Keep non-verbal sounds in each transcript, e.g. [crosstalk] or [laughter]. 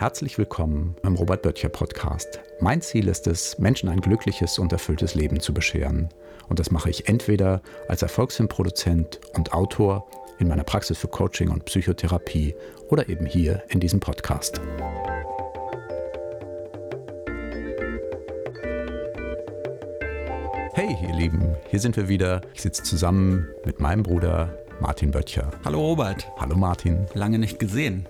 Herzlich willkommen im Robert Böttcher Podcast. Mein Ziel ist es, Menschen ein glückliches und erfülltes Leben zu bescheren. Und das mache ich entweder als Erfolgsfilmproduzent und Autor in meiner Praxis für Coaching und Psychotherapie oder eben hier in diesem Podcast. Hey, ihr Lieben, hier sind wir wieder. Ich sitze zusammen mit meinem Bruder Martin Böttcher. Hallo Robert. Hallo Martin. Lange nicht gesehen.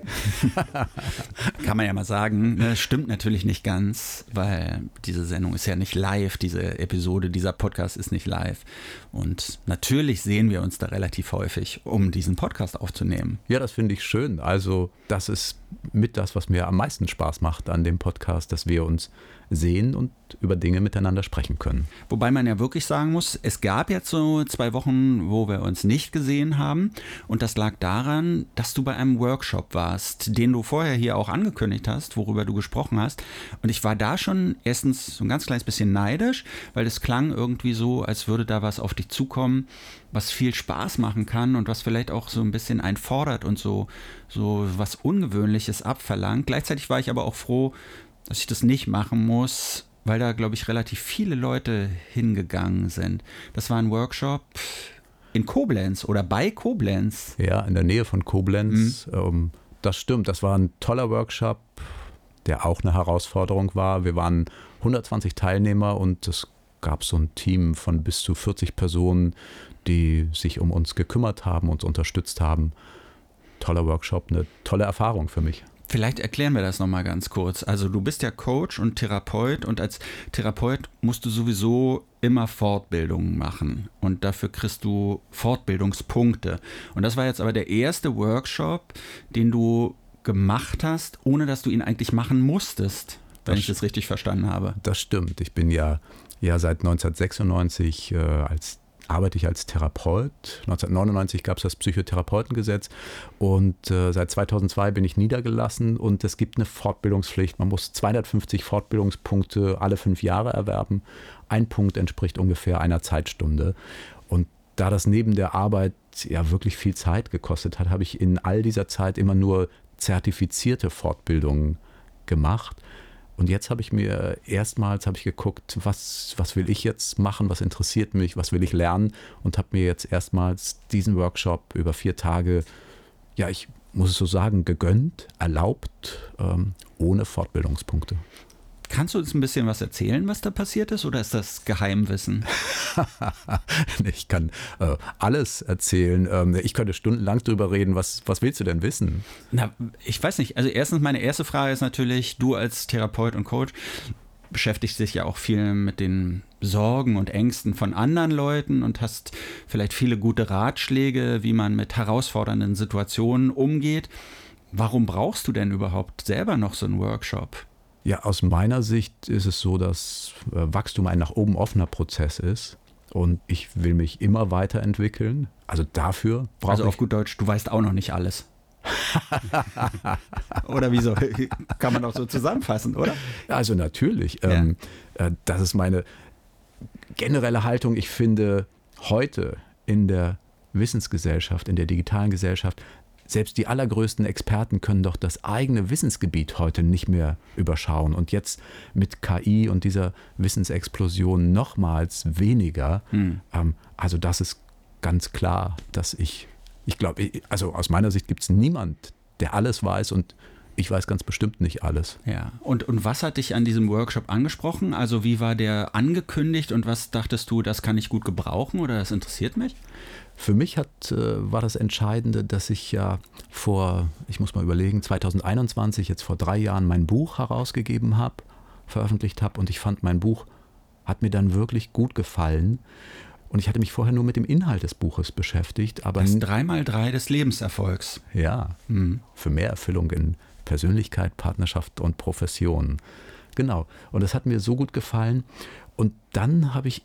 [laughs] Kann man ja mal sagen. Das ne, stimmt natürlich nicht ganz, weil diese Sendung ist ja nicht live, diese Episode, dieser Podcast ist nicht live. Und natürlich sehen wir uns da relativ häufig, um diesen Podcast aufzunehmen. Ja, das finde ich schön. Also das ist mit das, was mir am meisten Spaß macht an dem Podcast, dass wir uns sehen und über Dinge miteinander sprechen können. Wobei man ja wirklich sagen muss, es gab jetzt so zwei Wochen, wo wir uns nicht gesehen haben. Und das lag daran, dass du bei einem Workshop warst, den du vorher hier auch angekündigt hast, worüber du gesprochen hast. Und ich war da schon erstens so ein ganz kleines bisschen neidisch, weil es klang irgendwie so, als würde da was auf dich zukommen, was viel Spaß machen kann und was vielleicht auch so ein bisschen einfordert und so, so was Ungewöhnliches abverlangt. Gleichzeitig war ich aber auch froh, dass ich das nicht machen muss, weil da, glaube ich, relativ viele Leute hingegangen sind. Das war ein Workshop in Koblenz oder bei Koblenz. Ja, in der Nähe von Koblenz. Mhm. Ähm, das stimmt, das war ein toller Workshop, der auch eine Herausforderung war. Wir waren 120 Teilnehmer und es gab so ein Team von bis zu 40 Personen, die sich um uns gekümmert haben, uns unterstützt haben. Toller Workshop, eine tolle Erfahrung für mich. Vielleicht erklären wir das nochmal ganz kurz. Also du bist ja Coach und Therapeut und als Therapeut musst du sowieso immer Fortbildungen machen und dafür kriegst du Fortbildungspunkte. Und das war jetzt aber der erste Workshop, den du gemacht hast, ohne dass du ihn eigentlich machen musstest, wenn das ich das richtig verstanden habe. Das stimmt. Ich bin ja, ja seit 1996 äh, als arbeite ich als Therapeut. 1999 gab es das Psychotherapeutengesetz und äh, seit 2002 bin ich niedergelassen und es gibt eine Fortbildungspflicht. Man muss 250 Fortbildungspunkte alle fünf Jahre erwerben. Ein Punkt entspricht ungefähr einer Zeitstunde. Und da das neben der Arbeit ja wirklich viel Zeit gekostet hat, habe ich in all dieser Zeit immer nur zertifizierte Fortbildungen gemacht. Und jetzt habe ich mir erstmals habe ich geguckt, was, was will ich jetzt machen, was interessiert mich, was will ich lernen und habe mir jetzt erstmals diesen Workshop über vier Tage, ja, ich muss es so sagen, gegönnt, erlaubt, ähm, ohne Fortbildungspunkte. Kannst du uns ein bisschen was erzählen, was da passiert ist, oder ist das Geheimwissen? [laughs] ich kann äh, alles erzählen. Ähm, ich könnte stundenlang drüber reden. Was, was willst du denn wissen? Na, ich weiß nicht. Also erstens, meine erste Frage ist natürlich, du als Therapeut und Coach beschäftigst dich ja auch viel mit den Sorgen und Ängsten von anderen Leuten und hast vielleicht viele gute Ratschläge, wie man mit herausfordernden Situationen umgeht. Warum brauchst du denn überhaupt selber noch so einen Workshop? Ja, aus meiner Sicht ist es so, dass äh, Wachstum ein nach oben offener Prozess ist. Und ich will mich immer weiterentwickeln. Also dafür brauche Also auf gut Deutsch, du weißt auch noch nicht alles. [laughs] oder wieso? Kann man auch so zusammenfassen, oder? Also natürlich. Ja. Ähm, äh, das ist meine generelle Haltung. Ich finde heute in der Wissensgesellschaft, in der digitalen Gesellschaft, selbst die allergrößten Experten können doch das eigene Wissensgebiet heute nicht mehr überschauen. Und jetzt mit KI und dieser Wissensexplosion nochmals weniger. Hm. Ähm, also das ist ganz klar, dass ich, ich glaube, also aus meiner Sicht gibt es niemand, der alles weiß und ich weiß ganz bestimmt nicht alles. Ja. Und, und was hat dich an diesem Workshop angesprochen? Also wie war der angekündigt und was dachtest du, das kann ich gut gebrauchen oder das interessiert mich? Für mich hat, äh, war das Entscheidende, dass ich ja vor, ich muss mal überlegen, 2021, jetzt vor drei Jahren, mein Buch herausgegeben habe, veröffentlicht habe und ich fand, mein Buch hat mir dann wirklich gut gefallen. Und ich hatte mich vorher nur mit dem Inhalt des Buches beschäftigt. Aber das 3x3 des Lebenserfolgs. Ja, mhm. für mehr Erfüllung in Persönlichkeit, Partnerschaft und Profession. Genau. Und das hat mir so gut gefallen. Und dann habe ich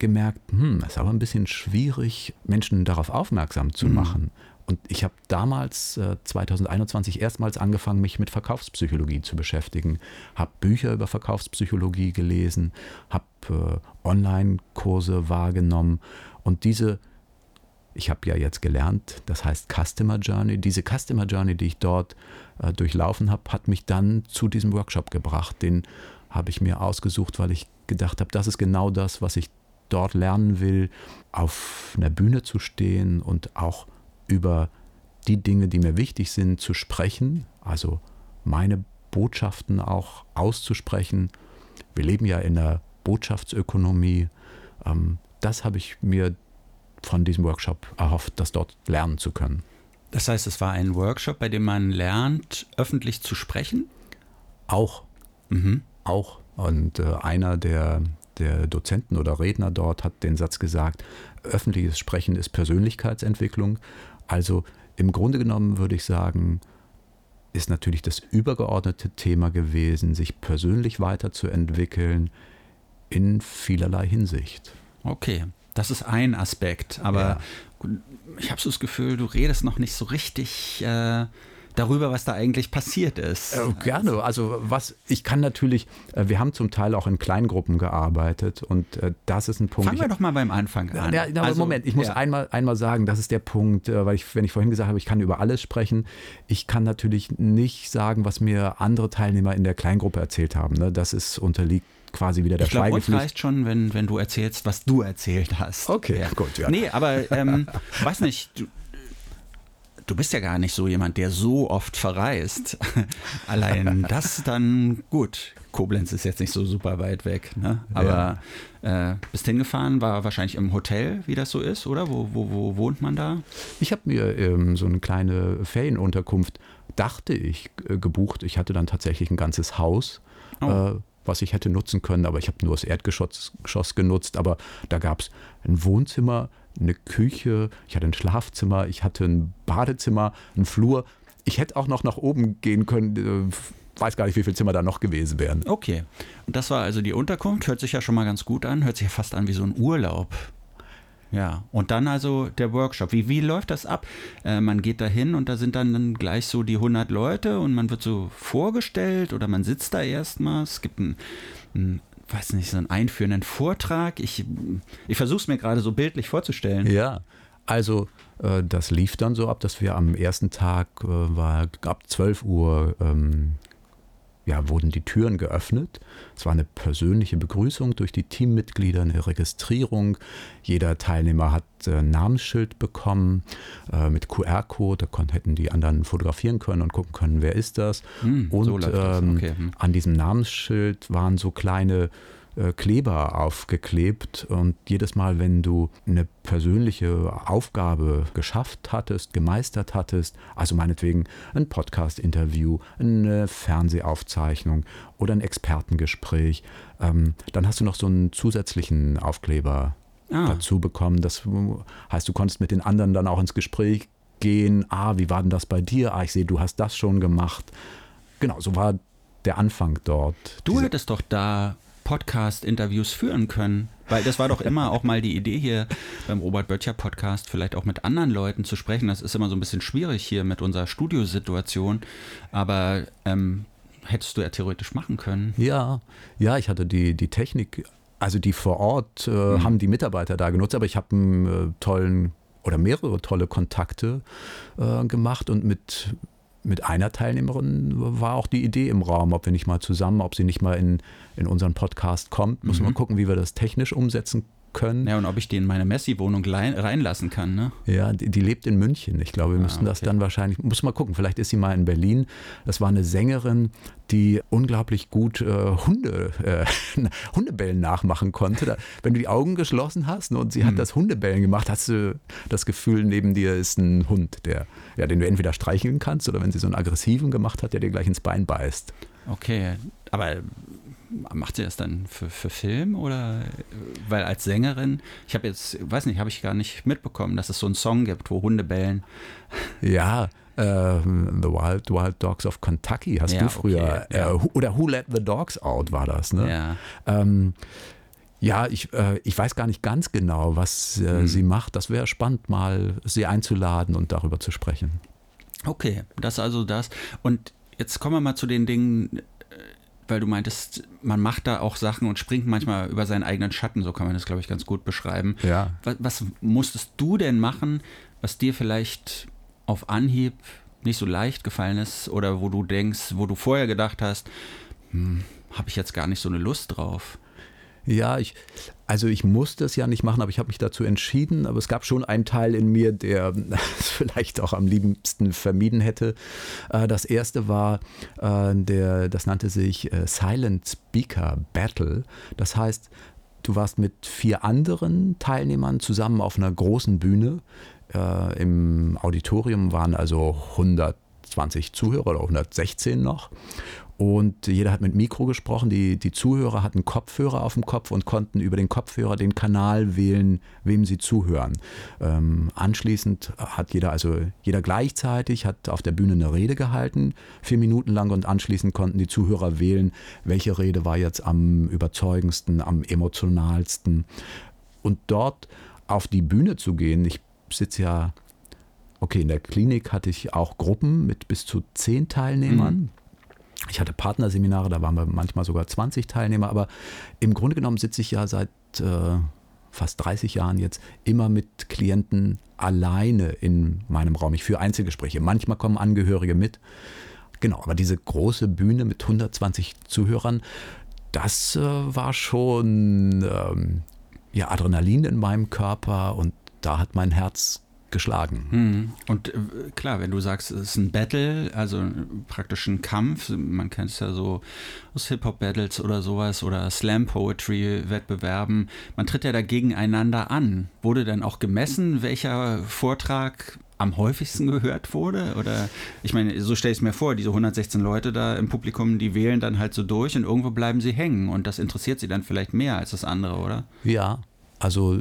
gemerkt, hm, es ist aber ein bisschen schwierig, Menschen darauf aufmerksam zu mhm. machen. Und ich habe damals, äh, 2021, erstmals angefangen, mich mit Verkaufspsychologie zu beschäftigen. Habe Bücher über Verkaufspsychologie gelesen, habe äh, Online-Kurse wahrgenommen. Und diese ich habe ja jetzt gelernt, das heißt Customer Journey. Diese Customer Journey, die ich dort äh, durchlaufen habe, hat mich dann zu diesem Workshop gebracht. Den habe ich mir ausgesucht, weil ich gedacht habe, das ist genau das, was ich dort lernen will, auf einer Bühne zu stehen und auch über die Dinge, die mir wichtig sind, zu sprechen, also meine Botschaften auch auszusprechen. Wir leben ja in einer Botschaftsökonomie. Ähm, das habe ich mir von diesem Workshop erhofft, das dort lernen zu können. Das heißt, es war ein Workshop, bei dem man lernt, öffentlich zu sprechen? Auch. Mhm. Auch. Und äh, einer der, der Dozenten oder Redner dort hat den Satz gesagt, öffentliches Sprechen ist Persönlichkeitsentwicklung. Also im Grunde genommen würde ich sagen, ist natürlich das übergeordnete Thema gewesen, sich persönlich weiterzuentwickeln in vielerlei Hinsicht. Okay, das ist ein Aspekt, aber ja. ich habe so das Gefühl, du redest noch nicht so richtig äh, darüber, was da eigentlich passiert ist. Äh, gerne. Also was ich kann natürlich, äh, wir haben zum Teil auch in Kleingruppen gearbeitet und äh, das ist ein Punkt. Fangen wir doch mal beim Anfang an. Ja, ja also, Moment, ich muss ja. einmal, einmal sagen, das ist der Punkt, äh, weil ich, wenn ich vorhin gesagt habe, ich kann über alles sprechen, ich kann natürlich nicht sagen, was mir andere Teilnehmer in der Kleingruppe erzählt haben. Ne? Das ist unterliegt quasi wieder der ich glaub, Schweigepflicht. Es reicht schon, wenn, wenn du erzählst, was du erzählt hast. Okay, ja. gut, ja. Nee, aber ähm, [laughs] weiß nicht, du, du bist ja gar nicht so jemand, der so oft verreist. [laughs] Allein das dann gut. Koblenz ist jetzt nicht so super weit weg, ne? aber ja. äh, bist hingefahren, war wahrscheinlich im Hotel, wie das so ist, oder? Wo, wo, wo wohnt man da? Ich habe mir ähm, so eine kleine Ferienunterkunft, dachte ich, äh, gebucht. Ich hatte dann tatsächlich ein ganzes Haus. Oh. Äh, was ich hätte nutzen können, aber ich habe nur das Erdgeschoss genutzt. Aber da gab es ein Wohnzimmer, eine Küche, ich hatte ein Schlafzimmer, ich hatte ein Badezimmer, einen Flur. Ich hätte auch noch nach oben gehen können. Äh, weiß gar nicht, wie viele Zimmer da noch gewesen wären. Okay. Und das war also die Unterkunft. Hört sich ja schon mal ganz gut an. Hört sich ja fast an wie so ein Urlaub. Ja, und dann also der Workshop. Wie, wie läuft das ab? Äh, man geht da hin und da sind dann, dann gleich so die 100 Leute und man wird so vorgestellt oder man sitzt da erstmal. Es gibt ein, ein weiß nicht, so einen einführenden Vortrag. Ich, ich versuche es mir gerade so bildlich vorzustellen. Ja, also äh, das lief dann so ab, dass wir am ersten Tag äh, war ab 12 Uhr ähm, ja, wurden die Türen geöffnet. Es war eine persönliche Begrüßung durch die Teammitglieder, eine Registrierung. Jeder Teilnehmer hat äh, ein Namensschild bekommen äh, mit QR-Code. Da hätten die anderen fotografieren können und gucken können, wer ist das. Hm, und so ähm, okay. hm. an diesem Namensschild waren so kleine Kleber aufgeklebt und jedes Mal, wenn du eine persönliche Aufgabe geschafft hattest, gemeistert hattest, also meinetwegen ein Podcast-Interview, eine Fernsehaufzeichnung oder ein Expertengespräch, ähm, dann hast du noch so einen zusätzlichen Aufkleber ah. dazu bekommen. Das heißt, du konntest mit den anderen dann auch ins Gespräch gehen. Ah, wie war denn das bei dir? Ah, ich sehe, du hast das schon gemacht. Genau, so war der Anfang dort. Du hättest doch da Podcast-Interviews führen können. Weil das war doch immer auch mal die Idee hier beim Robert Böttcher Podcast, vielleicht auch mit anderen Leuten zu sprechen. Das ist immer so ein bisschen schwierig hier mit unserer Studiosituation. Aber ähm, hättest du ja theoretisch machen können. Ja, ja, ich hatte die, die Technik, also die vor Ort äh, mhm. haben die Mitarbeiter da genutzt, aber ich habe einen äh, tollen oder mehrere tolle Kontakte äh, gemacht und mit mit einer Teilnehmerin war auch die Idee im Raum, ob wir nicht mal zusammen, ob sie nicht mal in, in unseren Podcast kommt. Muss mhm. man gucken, wie wir das technisch umsetzen können. Ja, und ob ich die in meine Messi-Wohnung reinlassen kann, ne? Ja, die, die, lebt in München. Ich glaube, wir ah, müssen das dann wahrscheinlich, muss mal gucken, vielleicht ist sie mal in Berlin. Das war eine Sängerin, die unglaublich gut äh, Hunde, äh, [laughs] Hundebellen nachmachen konnte. Da, wenn du die Augen geschlossen hast ne, und sie mhm. hat das Hundebellen gemacht, hast du das Gefühl, neben dir ist ein Hund, der, ja, den du entweder streicheln kannst oder wenn sie so einen aggressiven gemacht hat, der dir gleich ins Bein beißt. Okay, aber macht sie das dann für, für Film oder weil als Sängerin, ich habe jetzt, weiß nicht, habe ich gar nicht mitbekommen, dass es so einen Song gibt, wo Hunde bellen. Ja, äh, The Wild Wild Dogs of Kentucky hast ja, du früher okay, ja. äh, oder Who Let the Dogs Out war das, ne? Ja. Ähm, ja, ich, äh, ich weiß gar nicht ganz genau, was mhm. sie macht. Das wäre spannend, mal sie einzuladen und darüber zu sprechen. Okay, das also das. Und jetzt kommen wir mal zu den Dingen, weil du meintest, man macht da auch Sachen und springt manchmal über seinen eigenen Schatten, so kann man das, glaube ich, ganz gut beschreiben. Ja. Was, was musstest du denn machen, was dir vielleicht auf Anhieb nicht so leicht gefallen ist oder wo du denkst, wo du vorher gedacht hast, hm, habe ich jetzt gar nicht so eine Lust drauf? Ja, ich, also ich musste es ja nicht machen, aber ich habe mich dazu entschieden. Aber es gab schon einen Teil in mir, der [laughs] es vielleicht auch am liebsten vermieden hätte. Äh, das erste war, äh, der, das nannte sich äh, Silent Speaker Battle. Das heißt, du warst mit vier anderen Teilnehmern zusammen auf einer großen Bühne. Im Auditorium waren also 120 Zuhörer oder 116 noch. Und jeder hat mit Mikro gesprochen. Die, die Zuhörer hatten Kopfhörer auf dem Kopf und konnten über den Kopfhörer den Kanal wählen, wem sie zuhören. Ähm, anschließend hat jeder, also jeder gleichzeitig, hat auf der Bühne eine Rede gehalten, vier Minuten lang, und anschließend konnten die Zuhörer wählen, welche Rede war jetzt am überzeugendsten, am emotionalsten. Und dort auf die Bühne zu gehen, ich sitze ja, okay, in der Klinik hatte ich auch Gruppen mit bis zu zehn Teilnehmern. Mhm. Ich hatte Partnerseminare, da waren wir manchmal sogar 20 Teilnehmer, aber im Grunde genommen sitze ich ja seit äh, fast 30 Jahren jetzt immer mit Klienten alleine in meinem Raum. Ich führe Einzelgespräche. Manchmal kommen Angehörige mit. Genau, aber diese große Bühne mit 120 Zuhörern, das äh, war schon ähm, ja, Adrenalin in meinem Körper und da hat mein Herz geschlagen. Hm. Und äh, klar, wenn du sagst, es ist ein Battle, also praktisch ein Kampf, man kennt es ja so aus Hip-Hop-Battles oder sowas oder Slam-Poetry-Wettbewerben, man tritt ja da gegeneinander an. Wurde dann auch gemessen, welcher Vortrag am häufigsten gehört wurde? Oder ich meine, so stelle ich es mir vor, diese 116 Leute da im Publikum, die wählen dann halt so durch und irgendwo bleiben sie hängen und das interessiert sie dann vielleicht mehr als das andere, oder? Ja, also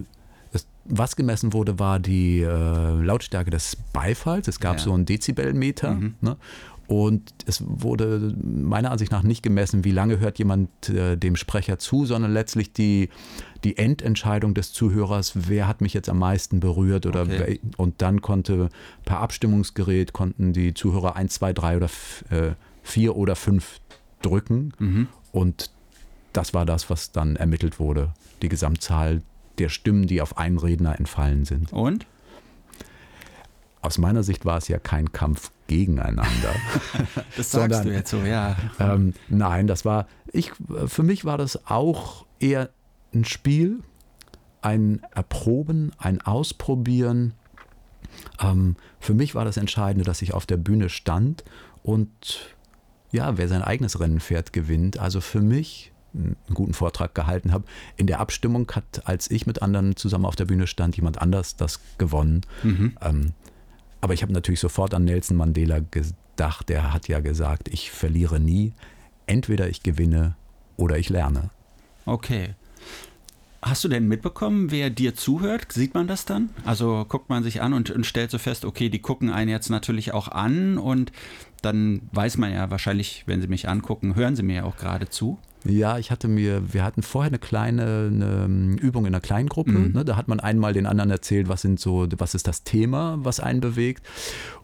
was gemessen wurde, war die äh, Lautstärke des Beifalls. Es gab ja. so einen Dezibelmeter. Mhm. Ne? Und es wurde meiner Ansicht nach nicht gemessen, wie lange hört jemand äh, dem Sprecher zu, sondern letztlich die, die Endentscheidung des Zuhörers, wer hat mich jetzt am meisten berührt oder okay. und dann konnte per Abstimmungsgerät konnten die Zuhörer 1, 2, 3 oder 4 äh, oder 5 drücken mhm. und das war das, was dann ermittelt wurde, die Gesamtzahl der Stimmen, die auf einen Redner entfallen sind. Und? Aus meiner Sicht war es ja kein Kampf gegeneinander. [laughs] das sagst sondern, du jetzt so, ja. Ähm, nein, das war, ich, für mich war das auch eher ein Spiel, ein Erproben, ein Ausprobieren. Ähm, für mich war das Entscheidende, dass ich auf der Bühne stand und ja, wer sein eigenes Rennen fährt, gewinnt. Also für mich einen guten Vortrag gehalten habe. In der Abstimmung hat, als ich mit anderen zusammen auf der Bühne stand, jemand anders das gewonnen. Mhm. Ähm, aber ich habe natürlich sofort an Nelson Mandela gedacht. Der hat ja gesagt, ich verliere nie. Entweder ich gewinne oder ich lerne. Okay. Hast du denn mitbekommen, wer dir zuhört? Sieht man das dann? Also guckt man sich an und, und, stellt so fest, okay, die gucken einen jetzt natürlich auch an und dann weiß man ja wahrscheinlich, wenn sie mich angucken, hören sie mir ja auch gerade zu. Ja, ich hatte mir, wir hatten vorher eine kleine eine ähm, Übung in einer Kleingruppe. Mhm. Ne, da hat man einmal den anderen erzählt, was sind so, was ist das Thema, was einen bewegt.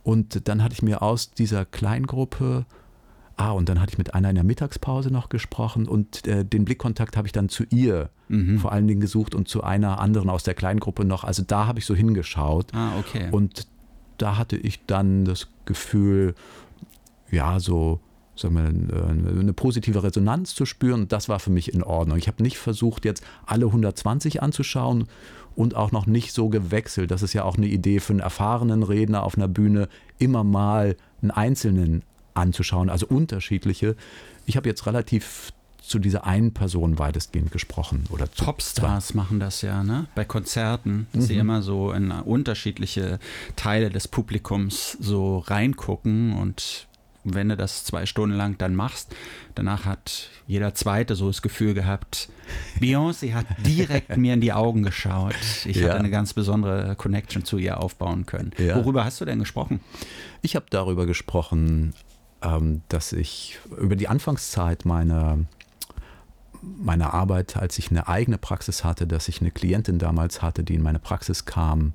Und dann hatte ich mir aus dieser Kleingruppe Ah, und dann hatte ich mit einer in der Mittagspause noch gesprochen und äh, den Blickkontakt habe ich dann zu ihr mhm. vor allen Dingen gesucht und zu einer anderen aus der Kleingruppe noch. Also da habe ich so hingeschaut. Ah, okay. Und da hatte ich dann das Gefühl, ja, so sagen wir, äh, eine positive Resonanz zu spüren. Das war für mich in Ordnung. Ich habe nicht versucht, jetzt alle 120 anzuschauen und auch noch nicht so gewechselt. Das ist ja auch eine Idee für einen erfahrenen Redner auf einer Bühne, immer mal einen Einzelnen anzuschauen, also unterschiedliche. Ich habe jetzt relativ zu dieser einen Person weitestgehend gesprochen. Oder Popstars zwei. machen das ja, ne? Bei Konzerten, dass mhm. sie immer so in unterschiedliche Teile des Publikums so reingucken und wenn du das zwei Stunden lang dann machst, danach hat jeder Zweite so das Gefühl gehabt, [laughs] Beyoncé hat direkt mir in die Augen geschaut. Ich ja. hatte eine ganz besondere Connection zu ihr aufbauen können. Ja. Worüber hast du denn gesprochen? Ich habe darüber gesprochen, ähm, dass ich über die Anfangszeit meiner meiner Arbeit, als ich eine eigene Praxis hatte, dass ich eine Klientin damals hatte, die in meine Praxis kam,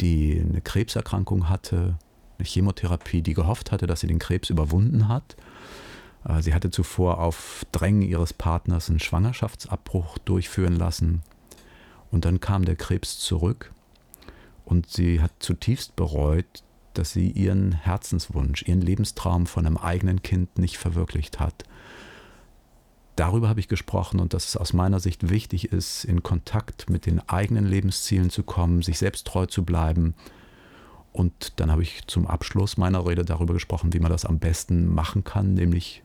die eine Krebserkrankung hatte eine Chemotherapie, die gehofft hatte, dass sie den Krebs überwunden hat. Äh, sie hatte zuvor auf Drängen ihres Partners einen Schwangerschaftsabbruch durchführen lassen. Und dann kam der Krebs zurück und sie hat zutiefst bereut, dass sie ihren Herzenswunsch, ihren Lebenstraum von einem eigenen Kind nicht verwirklicht hat. Darüber habe ich gesprochen und dass es aus meiner Sicht wichtig ist, in Kontakt mit den eigenen Lebenszielen zu kommen, sich selbst treu zu bleiben. Und dann habe ich zum Abschluss meiner Rede darüber gesprochen, wie man das am besten machen kann, nämlich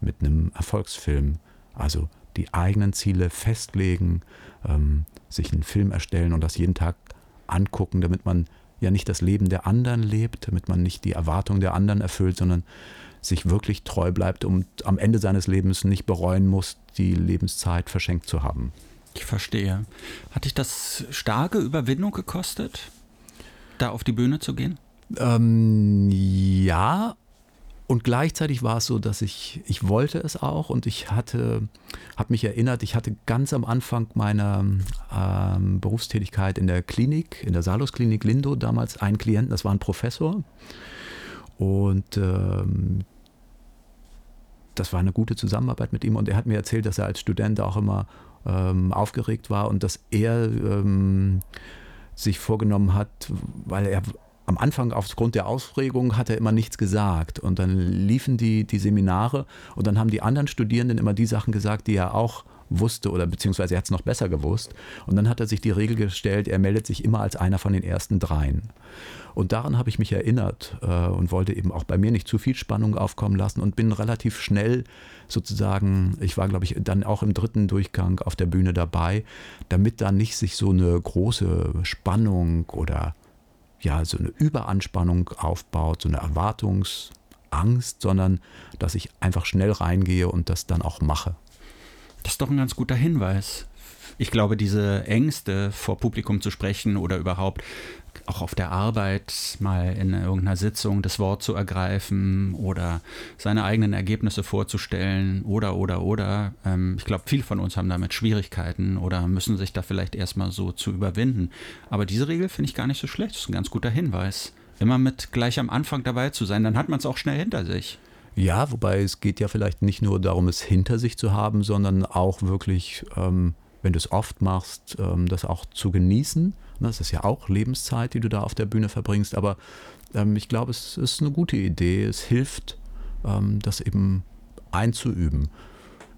mit einem Erfolgsfilm. Also die eigenen Ziele festlegen, ähm, sich einen Film erstellen und das jeden Tag angucken, damit man ja nicht das Leben der anderen lebt, damit man nicht die Erwartungen der anderen erfüllt, sondern sich wirklich treu bleibt und am Ende seines Lebens nicht bereuen muss, die Lebenszeit verschenkt zu haben. Ich verstehe. Hat dich das starke Überwindung gekostet, da auf die Bühne zu gehen? Ähm, ja, und gleichzeitig war es so, dass ich, ich wollte es auch und ich hatte, habe mich erinnert, ich hatte ganz am Anfang meiner ähm, Berufstätigkeit in der Klinik, in der Salus-Klinik Lindo damals einen Klienten, das war ein Professor. Und ähm, das war eine gute Zusammenarbeit mit ihm und er hat mir erzählt, dass er als Student auch immer ähm, aufgeregt war und dass er ähm, sich vorgenommen hat, weil er am Anfang aufgrund der Aufregung hat er immer nichts gesagt. Und dann liefen die, die Seminare und dann haben die anderen Studierenden immer die Sachen gesagt, die er auch wusste oder beziehungsweise er hat es noch besser gewusst. Und dann hat er sich die Regel gestellt, er meldet sich immer als einer von den ersten dreien. Und daran habe ich mich erinnert äh, und wollte eben auch bei mir nicht zu viel Spannung aufkommen lassen und bin relativ schnell sozusagen, ich war glaube ich dann auch im dritten Durchgang auf der Bühne dabei, damit da nicht sich so eine große Spannung oder ja, so eine Überanspannung aufbaut, so eine Erwartungsangst, sondern dass ich einfach schnell reingehe und das dann auch mache. Das ist doch ein ganz guter Hinweis. Ich glaube, diese Ängste vor Publikum zu sprechen oder überhaupt auch auf der Arbeit mal in irgendeiner Sitzung das Wort zu ergreifen oder seine eigenen Ergebnisse vorzustellen oder, oder, oder. Ähm, ich glaube, viele von uns haben damit Schwierigkeiten oder müssen sich da vielleicht erstmal so zu überwinden. Aber diese Regel finde ich gar nicht so schlecht. Das ist ein ganz guter Hinweis. Immer mit gleich am Anfang dabei zu sein, dann hat man es auch schnell hinter sich. Ja, wobei es geht ja vielleicht nicht nur darum, es hinter sich zu haben, sondern auch wirklich, ähm, wenn du es oft machst, ähm, das auch zu genießen Ne, das ist ja auch Lebenszeit, die du da auf der Bühne verbringst. Aber ähm, ich glaube, es ist eine gute Idee. Es hilft, ähm, das eben einzuüben.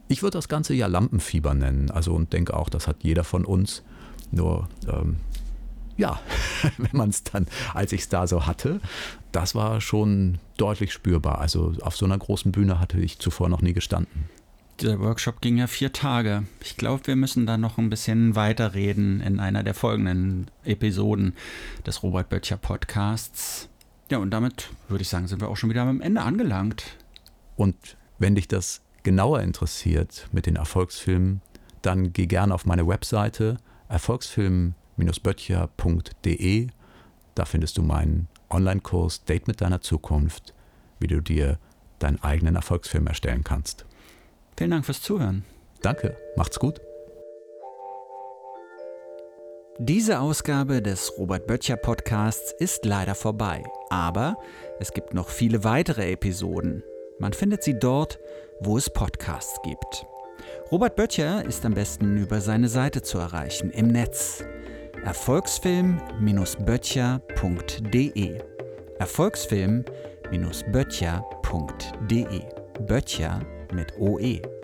Ich würde das Ganze ja Lampenfieber nennen. Also und denke auch, das hat jeder von uns. Nur ähm, ja, [laughs] wenn man es dann, als ich es da so hatte, das war schon deutlich spürbar. Also auf so einer großen Bühne hatte ich zuvor noch nie gestanden. Dieser Workshop ging ja vier Tage. Ich glaube, wir müssen da noch ein bisschen weiterreden in einer der folgenden Episoden des Robert Böttcher Podcasts. Ja, und damit würde ich sagen, sind wir auch schon wieder am Ende angelangt. Und wenn dich das genauer interessiert mit den Erfolgsfilmen, dann geh gerne auf meine Webseite erfolgsfilm-böttcher.de. Da findest du meinen Online-Kurs Date mit deiner Zukunft, wie du dir deinen eigenen Erfolgsfilm erstellen kannst. Vielen Dank fürs Zuhören. Danke, macht's gut. Diese Ausgabe des Robert Böttcher Podcasts ist leider vorbei, aber es gibt noch viele weitere Episoden. Man findet sie dort, wo es Podcasts gibt. Robert Böttcher ist am besten über seine Seite zu erreichen im Netz. Erfolgsfilm-böttcher.de Erfolgsfilm-böttcher.de Böttcher mit OE.